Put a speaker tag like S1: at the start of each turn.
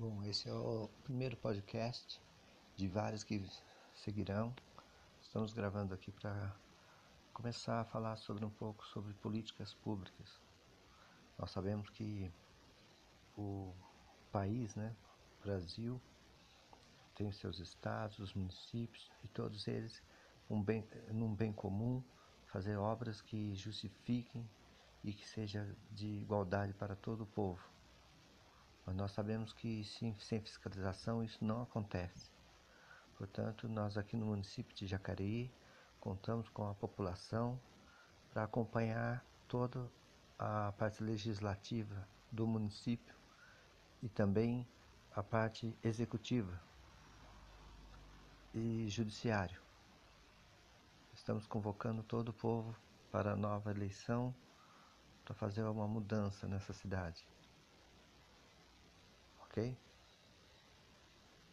S1: Bom, esse é o primeiro podcast de vários que seguirão. Estamos gravando aqui para começar a falar sobre um pouco sobre políticas públicas. Nós sabemos que o país, né, o Brasil, tem seus estados, os municípios e todos eles um bem, num bem comum, fazer obras que justifiquem e que seja de igualdade para todo o povo. Mas nós sabemos que sim, sem fiscalização isso não acontece. Portanto, nós aqui no município de Jacareí contamos com a população para acompanhar toda a parte legislativa do município e também a parte executiva e judiciário. Estamos convocando todo o povo para a nova eleição para fazer uma mudança nessa cidade. okay.